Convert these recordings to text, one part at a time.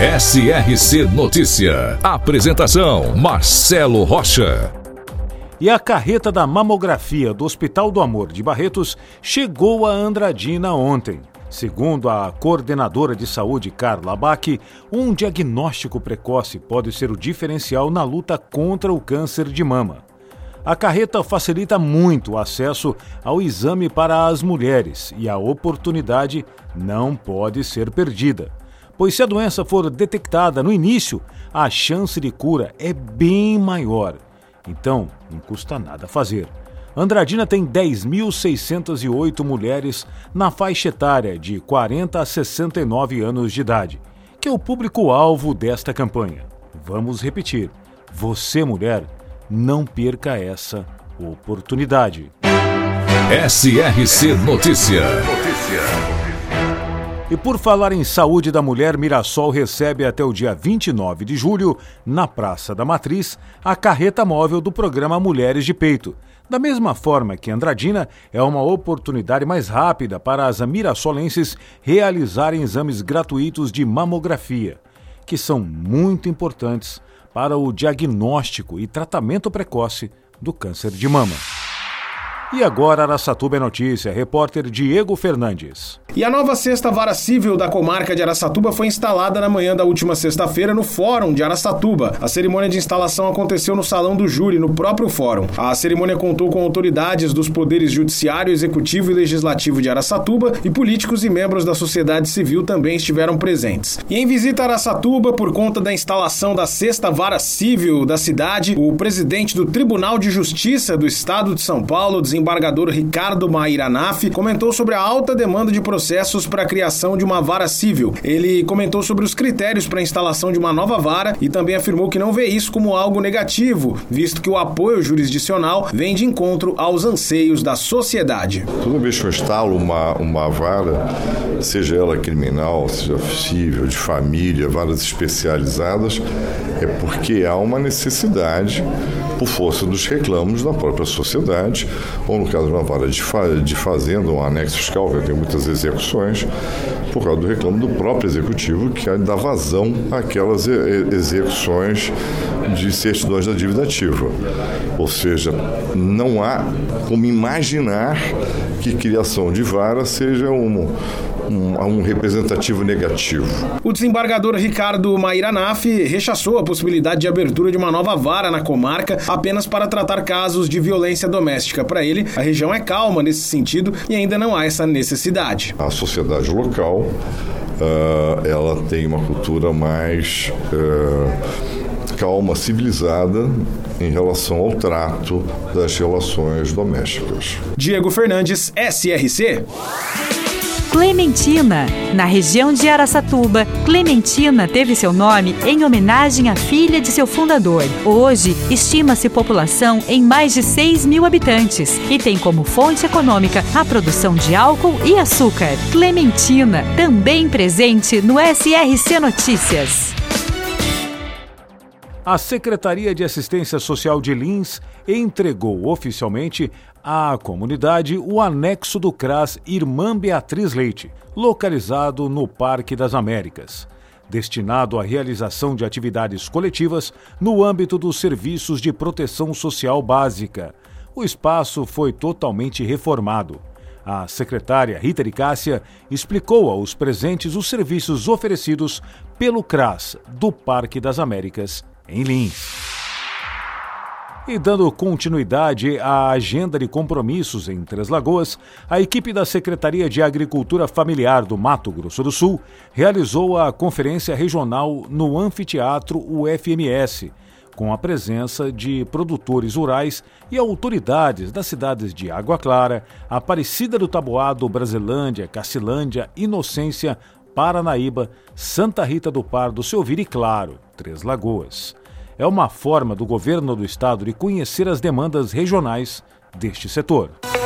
SRC Notícia. Apresentação: Marcelo Rocha. E a carreta da mamografia do Hospital do Amor de Barretos chegou a Andradina ontem. Segundo a coordenadora de saúde Carla Bach, um diagnóstico precoce pode ser o diferencial na luta contra o câncer de mama. A carreta facilita muito o acesso ao exame para as mulheres e a oportunidade não pode ser perdida pois se a doença for detectada no início, a chance de cura é bem maior. Então, não custa nada fazer. Andradina tem 10.608 mulheres na faixa etária de 40 a 69 anos de idade, que é o público-alvo desta campanha. Vamos repetir: você, mulher, não perca essa oportunidade. SRC Notícia. Notícia. E por falar em saúde da mulher, Mirassol recebe até o dia 29 de julho, na Praça da Matriz, a carreta móvel do programa Mulheres de Peito. Da mesma forma que Andradina, é uma oportunidade mais rápida para as mirassolenses realizarem exames gratuitos de mamografia, que são muito importantes para o diagnóstico e tratamento precoce do câncer de mama. E agora Araçatuba é notícia, repórter Diego Fernandes. E a nova sexta vara civil da comarca de Araçatuba foi instalada na manhã da última sexta-feira no Fórum de Araçatuba. A cerimônia de instalação aconteceu no Salão do Júri, no próprio Fórum. A cerimônia contou com autoridades dos poderes judiciário, executivo e legislativo de Araçatuba e políticos e membros da sociedade civil também estiveram presentes. E em visita a Araçatuba, por conta da instalação da sexta vara civil da cidade, o presidente do Tribunal de Justiça do Estado de São Paulo, desembargador Ricardo Mairanaf, comentou sobre a alta demanda de processos para a criação de uma vara civil. Ele comentou sobre os critérios para a instalação de uma nova vara e também afirmou que não vê isso como algo negativo, visto que o apoio jurisdicional vem de encontro aos anseios da sociedade. Toda vez que eu instalo uma, uma vara, seja ela criminal, seja civil, de família, varas especializadas, é porque há uma necessidade por força dos reclamos da própria sociedade, ou no caso de uma vara de, fa de fazenda, um anexo fiscal, que tem muitas execuções, por causa do reclamo do próprio executivo, que dá vazão àquelas execuções de certidões da dívida ativa. Ou seja, não há como imaginar que criação de vara seja um, um, um representativo negativo. O desembargador Ricardo Mairanaf rechaçou a possibilidade de abertura de uma nova vara na comarca apenas para tratar casos de violência doméstica. Para ele, a região é calma nesse sentido e ainda não há essa necessidade. A sociedade local uh, ela tem uma cultura mais uh, calma, civilizada em relação ao trato das relações domésticas. Diego Fernandes, SRC. Clementina. Na região de Araçatuba, Clementina teve seu nome em homenagem à filha de seu fundador. Hoje, estima-se população em mais de 6 mil habitantes e tem como fonte econômica a produção de álcool e açúcar. Clementina, também presente no SRC Notícias. A Secretaria de Assistência Social de Lins entregou oficialmente à comunidade o anexo do CRAS Irmã Beatriz Leite, localizado no Parque das Américas, destinado à realização de atividades coletivas no âmbito dos serviços de proteção social básica. O espaço foi totalmente reformado. A secretária Rita de Cássia explicou aos presentes os serviços oferecidos pelo CRAS do Parque das Américas em Lins. E dando continuidade à agenda de compromissos em Três Lagoas, a equipe da Secretaria de Agricultura Familiar do Mato Grosso do Sul realizou a conferência regional no Anfiteatro UFMS, com a presença de produtores rurais e autoridades das cidades de Água Clara, Aparecida do Taboado, Brasilândia, Cacilândia, Inocência, Paranaíba, Santa Rita do Pardo, Silvira e Claro, Três Lagoas. É uma forma do governo do estado de conhecer as demandas regionais deste setor.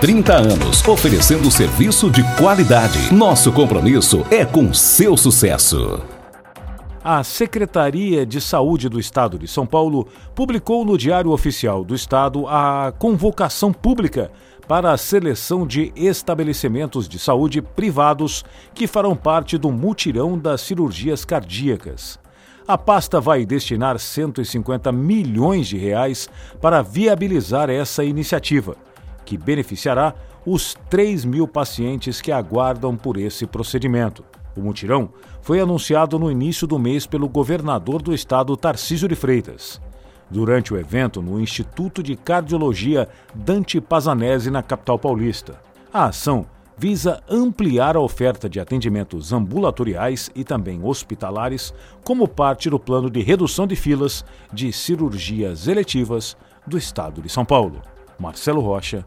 30 anos, oferecendo serviço de qualidade. Nosso compromisso é com seu sucesso. A Secretaria de Saúde do Estado de São Paulo publicou no Diário Oficial do Estado a convocação pública para a seleção de estabelecimentos de saúde privados que farão parte do mutirão das cirurgias cardíacas. A pasta vai destinar 150 milhões de reais para viabilizar essa iniciativa que beneficiará os 3 mil pacientes que aguardam por esse procedimento. O mutirão foi anunciado no início do mês pelo governador do estado, Tarcísio de Freitas. Durante o evento no Instituto de Cardiologia Dante Pazanese, na capital paulista. A ação visa ampliar a oferta de atendimentos ambulatoriais e também hospitalares como parte do plano de redução de filas de cirurgias eletivas do estado de São Paulo. Marcelo Rocha,